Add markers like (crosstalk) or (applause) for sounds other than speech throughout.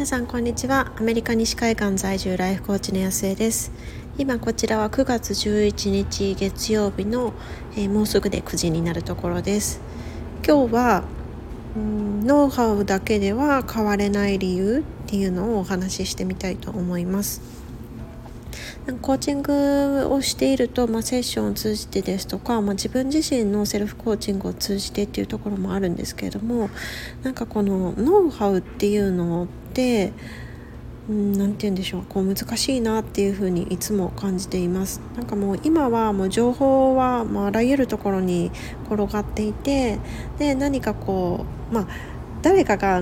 皆さんこんにちは。アメリカ西海岸在住ライフコーチの安江です。今こちらは9月11日月曜日の、えー、もうすぐで9時になるところです。今日はんノウハウだけでは変われない理由っていうのをお話ししてみたいと思います。コーチングをしていると、まあ、セッションを通じてですとか、まあ、自分自身のセルフコーチングを通じてっていうところもあるんですけれどもなんかこのノウハウっていうのって何て言うんでしょうこう難しいなっていうふうにいつも感じています。なんかもう今はもう情報はもうあらゆるところに転がっていてで何かこうまあ誰かが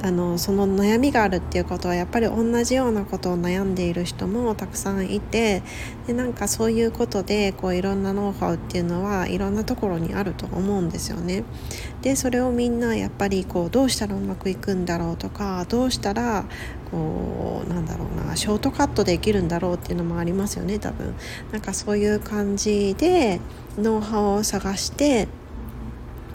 あのその悩みがあるっていうことはやっぱり同じようなことを悩んでいる人もたくさんいてでなんかそういうことでこういろんなノウハウっていうのはいろんなところにあると思うんですよね。でそれをみんなやっぱりこうどうしたらうまくいくんだろうとかどうしたらこうなんだろうなショートカットできるんだろうっていうのもありますよね多分。なんかそういう感じでノウハウを探して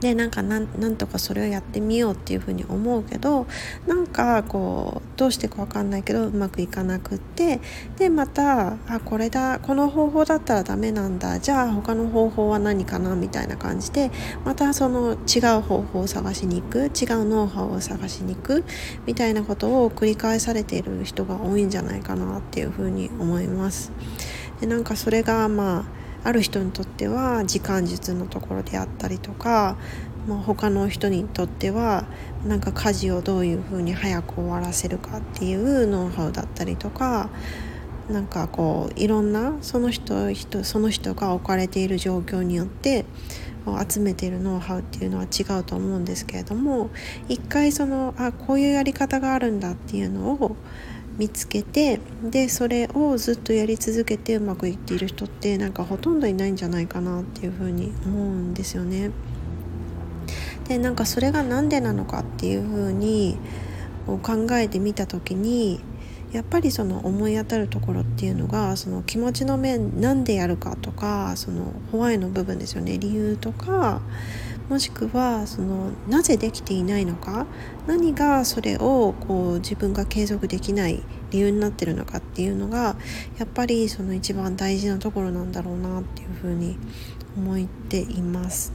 でなんかなんとかそれをやってみようっていうふうに思うけどなんかこうどうしてか分かんないけどうまくいかなくってでまたあこれだこの方法だったらダメなんだじゃあ他の方法は何かなみたいな感じでまたその違う方法を探しに行く違うノウハウを探しに行くみたいなことを繰り返されている人が多いんじゃないかなっていうふうに思います。でなんかそれがまあある人にとっては時間術のところであったりとか、まあ、他の人にとってはなんか家事をどういうふうに早く終わらせるかっていうノウハウだったりとかなんかこういろんなその人人その人が置かれている状況によって集めているノウハウっていうのは違うと思うんですけれども一回そのあこういうやり方があるんだっていうのを見つけてでそれをずっとやり続けてうまくいっている人ってなんかほとんどいないんじゃないかなっていうふうに思うんですよね。でなんかそれが何でなのかっていうふうに考えてみた時にやっぱりその思い当たるところっていうのがその気持ちの面なんでやるかとかそのホワイの部分ですよね理由とかもしくはそのなぜできていないのか何がそれをこう自分が継続できない理由になってるのかっていうのがやっぱりその一番大事なところなんだろうなっていうふうに思っています。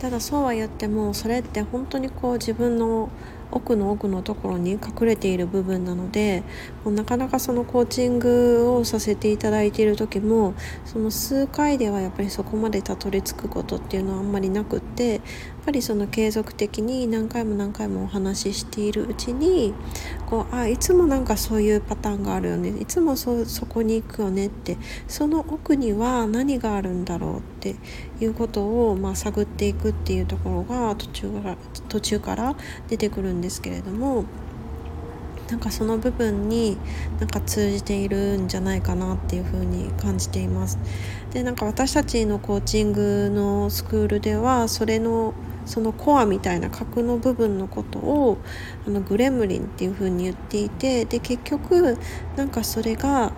ただそうは言ってもそれって本当にこう自分の奥の奥のところに隠れている部分なのでもうなかなかそのコーチングをさせていただいている時もその数回ではやっぱりそこまでたどり着くことっていうのはあんまりなくってぱりその継続的に何回も何回もお話ししているうちにこうあいつもなんかそういうパターンがあるよねいつもそそこに行くよねってその奥には何があるんだろうっていうことを、まあ、探っていくっていうところが途中から途中から出てくるんですけれども。なんかその部分になんか通じているんじゃないかなっていうふうに感じています。でなんか私たちのコーチングのスクールではそれのそのコアみたいな核の部分のことをあのグレムリンっていう風に言っていてで結局なんかそれが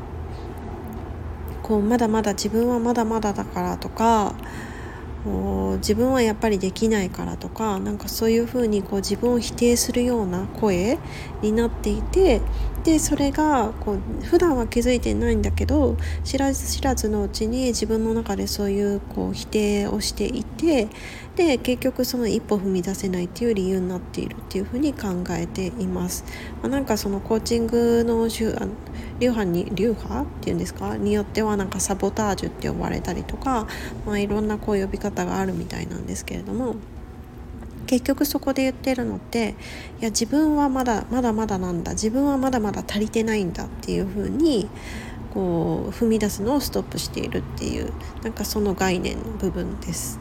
こうまだまだ自分はまだまだだからとか自分はやっぱりできないからとかなんかそういうふうにこう自分を否定するような声になっていてでそれがこう普段は気づいてないんだけど知らず知らずのうちに自分の中でそういうこう否定をしていてで結局その一歩踏み出せないっていう理由になっているっていうふうに考えています。まあ、なんかそのコーチングの流派に流派っていうんですか？によってはなんかサボタージュって呼ばれたりとか、まあ、いろんなこう呼び方があるみたいなんですけれども結局そこで言ってるのっていや自分はまだまだまだなんだ自分はまだまだ足りてないんだっていうふうにこう踏み出すのをストップしているっていうなんかその概念の部分です。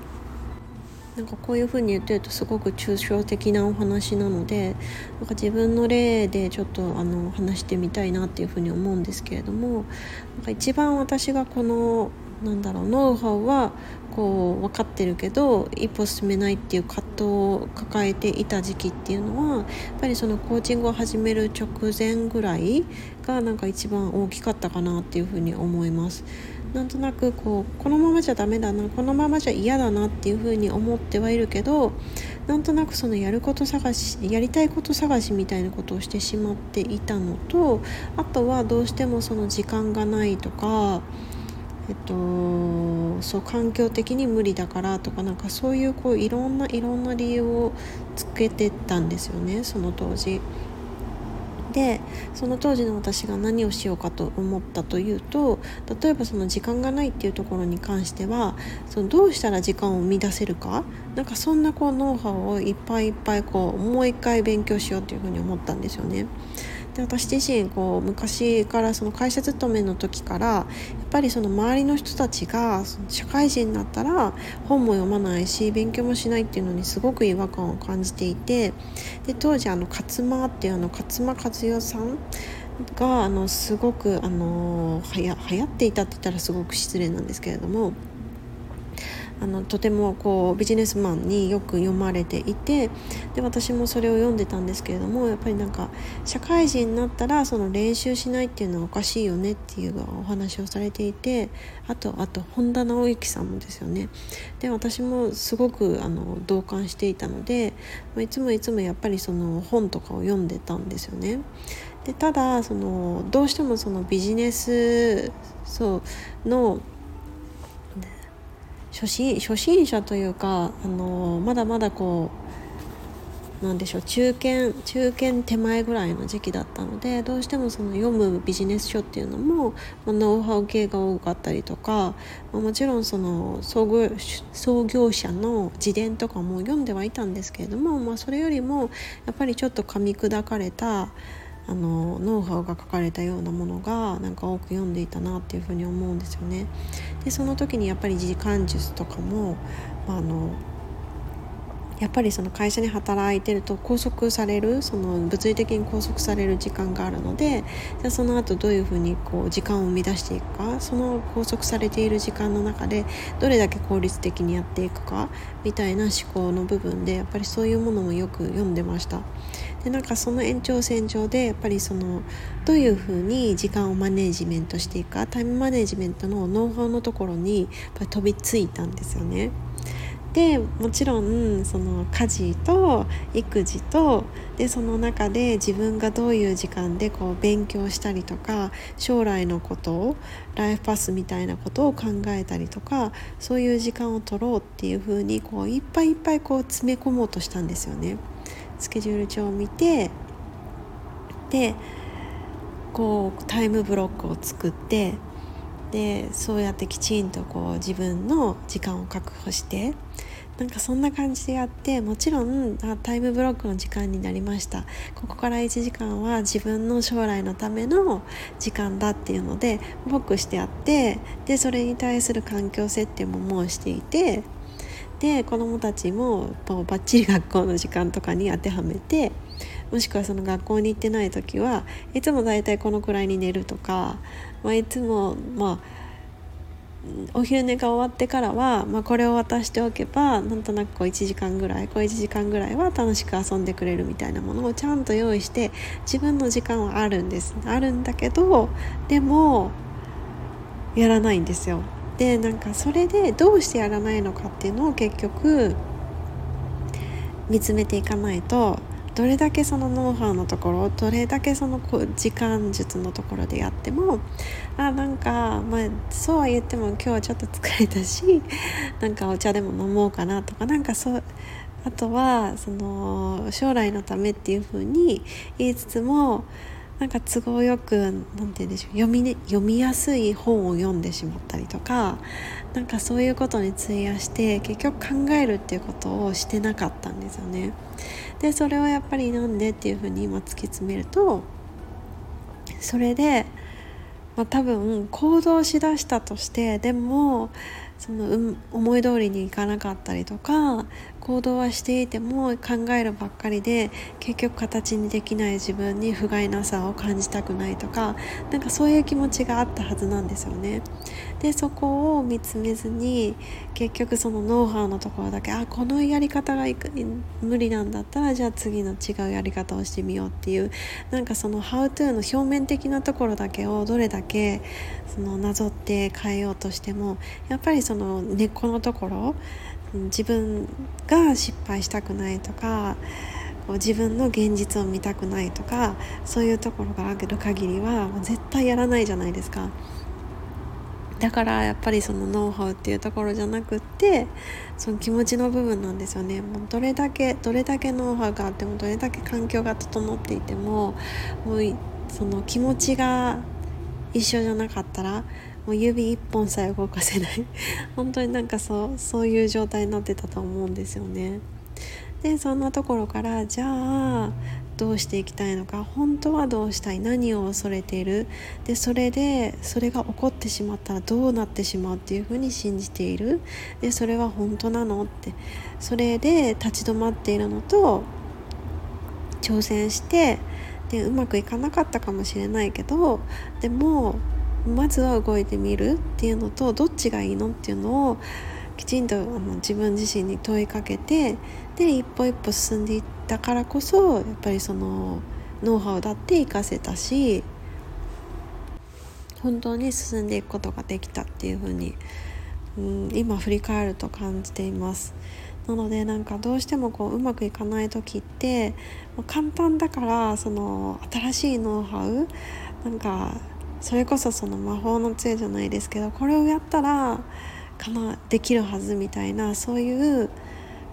なんかこういうふうに言ってるとすごく抽象的なお話なのでなんか自分の例でちょっとあの話してみたいなっていうふうに思うんですけれどもなんか一番私がこのなんだろうノウハウはこう分かってるけど一歩進めないっていう葛藤を抱えていた時期っていうのはやっぱりそのコーチングを始める直前ぐらいがなんか一番大きかったかなっていうふうに思います。なんとなくこうこのままじゃダメだなこのままじゃ嫌だなっていうふうに思ってはいるけどなんとなくそのやること探しやりたいこと探しみたいなことをしてしまっていたのとあとはどうしてもその時間がないとかえっと、そう環境的に無理だからとかなんかそういうこういろんないろんな理由をつけてたんですよねその当時。でその当時の私が何をしようかと思ったというと例えばその時間がないっていうところに関してはそのどうしたら時間を生み出せるかなんかそんなこうノウハウをいっぱいいっぱいこうもう一回勉強しようっていうふうに思ったんですよね。で私自身こう昔からその会社勤めの時からやっぱりその周りの人たちが社会人になったら本も読まないし勉強もしないっていうのにすごく違和感を感じていてで当時あの勝間っていうあの勝間和代さんがあのすごくあのはや流行っていたって言ったらすごく失礼なんですけれどもあのとてもこうビジネスマンによく読まれていてで私もそれを読んでたんですけれどもやっぱりなんか社会人になったらその練習しないっていうのはおかしいよねっていうお話をされていてあとあと本田直之さんもですよねで私もすごくあの同感していたのでいつもいつもやっぱりその本とかを読んでたんですよね。でただそのどうしてもそのビジネスそうの初心初心者というか、あのまだまだこうなんでしょう中堅中堅手前ぐらいの時期だったのでどうしてもその読むビジネス書っていうのも、まあ、ノウハウ系が多かったりとか、まあ、もちろんその創業創業者の自伝とかも読んではいたんですけれども、まあ、それよりもやっぱりちょっと噛み砕かれたあのノウハウが書かれたようなものがなんか多く読んでいたなっていうふうに思うんですよね。でその時にやっぱり時間術とかも、まあ、あのやっぱりその会社に働いてると拘束されるその物理的に拘束される時間があるのでじゃその後どういうふうにこう時間を生み出していくかその拘束されている時間の中でどれだけ効率的にやっていくかみたいな思考の部分でやっぱりそういうものもよく読んでました。でなんかその延長線上でやっぱりそのどういうふうに時間をマネジメントしていくかタイムマネジメントのノウハウのところにやっぱり飛びついたんですよね。でもちろんその家事と育児とでその中で自分がどういう時間でこう勉強したりとか将来のことをライフパスみたいなことを考えたりとかそういう時間を取ろうっていうふうにこういっぱいいっぱいこう詰め込もうとしたんですよね。スケジュール帳を見てでこうタイムブロックを作ってでそうやってきちんとこう自分の時間を確保してなんかそんな感じでやってもちろんあタイムブロックの時間になりました。ここから1時間は自分の将来のための時間だっていうのでブロックしてあってでそれに対する環境設定ももうしていてで子どもたちもバッチリ学校の時間とかに当てはめてもしくはその学校に行ってない時はいつも大体このくらいに寝るとか、まあ、いつもまあお昼寝が終わってからは、まあ、これを渡しておけばなんとなくこう1時間ぐらいこう1時間ぐらいは楽しく遊んでくれるみたいなものをちゃんと用意して自分の時間はあるんです。あるんだけどでもやらないんですよ。でなんかそれでどうしてやらないのかっていうのを結局見つめていかないとどれだけそのノウハウのところどれだけその時間術のところでやってもあなんか、まあ、そうは言っても今日はちょっと疲れたし (laughs) なんかお茶でも飲もうかなとかなんかそうあとはその将来のためっていうふうに言いつつもなんか都合よく何て言うんでしょう読み,、ね、読みやすい本を読んでしまったりとかなんかそういうことに費やして結局考えるっていうことをしてなかったんですよね。でそれはやっぱりなんでっていうふうに今突き詰めるとそれで、まあ、多分行動しだしたとしてでもその、思い通りにいかなかったりとか行動はしていても考えるばっかりで結局形にできない自分に不甲斐なさを感じたくないとかなんかそういう気持ちがあったはずなんですよね。でそこを見つめずに結局そのノウハウのところだけあこのやり方が無理なんだったらじゃあ次の違うやり方をしてみようっていうなんかその「How to」の表面的なところだけをどれだけそのなぞって変えようとしてもやっぱりその根っこのところ自分が失敗したくないとか自分の現実を見たくないとかそういうところがある限りは絶対やらないじゃないですか。だからやっぱりそのノウハウっていうところじゃなくってその気持ちの部分なんですよねもうどれだけどれだけノウハウがあってもどれだけ環境が整っていてももうその気持ちが一緒じゃなかったらもう指一本さえ動かせない。(laughs) 本当になんかそうそういう状態になってたと思うんですよね。でそんなところからじゃあどうしていきたいのか。本当はどうしたい？何を恐れている？でそれでそれが起こってしまったらどうなってしまうっていうふうに信じている？でそれは本当なの？って。それで立ち止まっているのと挑戦してでうまくいかなかったかもしれないけどでもまずは動いてみるっていうのとどっちがいいのっていうのをきちんとあの自分自身に問いかけてで一歩一歩進んでいったからこそやっぱりそのノウハウだって活かせたし本当に進んでいくことができたっていうふうに、うん、今振り返ると感じています。なのでなんかどうしてもこううまくいかない時って簡単だからその新しいノウハウなんかそれこそその魔法の杖じゃないですけどこれをやったらかなできるはずみたいなそういう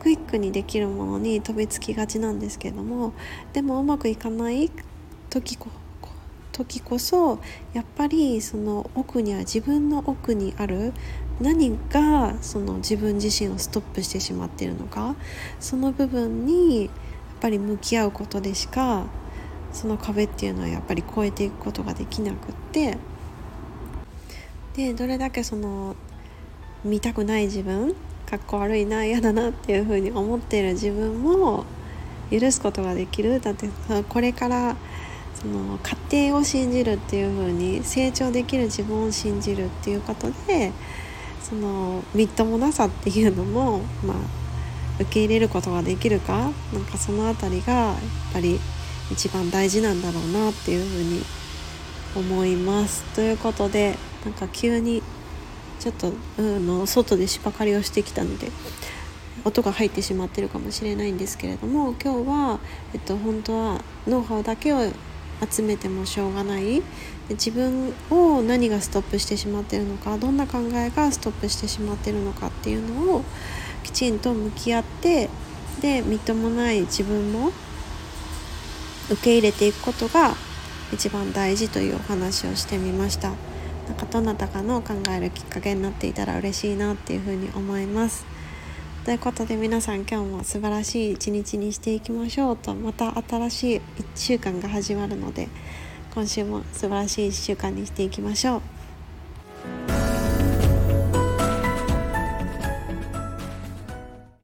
クイックにできるものに飛びつきがちなんですけどもでもうまくいかない時こ時こそやっぱりその奥には自分の奥にある何がその自分自身をストップしてしまっているのかその部分にやっぱり向き合うことでしかその壁っていうのはやっぱり越えていくことができなくって。でどれだけその見たくない自分かっこ悪いな嫌だなっていうふうに思っている自分も許すことができる。だってこれからその家庭を信じるっていうふうに成長できる自分を信じるっていうことでそのみっともなさっていうのも、まあ、受け入れることができるかなんかその辺りがやっぱり一番大事なんだろうなっていうふうに思います。ということでなんか急にちょっと、うん、の外で芝刈りをしてきたので音が入ってしまってるかもしれないんですけれども今日は、えっと、本当はノウハウだけを集めてもしょうがないで自分を何がストップしてしまってるのかどんな考えがストップしてしまってるのかっていうのをきちんと向き合ってでみっともない自分も受け入れていくことが一番大事というお話をしてみました。なんかどなたかの考えるきっかけになっていたら嬉しいなっていうふうに思います。ということで皆さん今日も素晴らしい一日にしていきましょうとまた新しい1週間が始まるので今週も素晴らしい1週間にしていきましょう。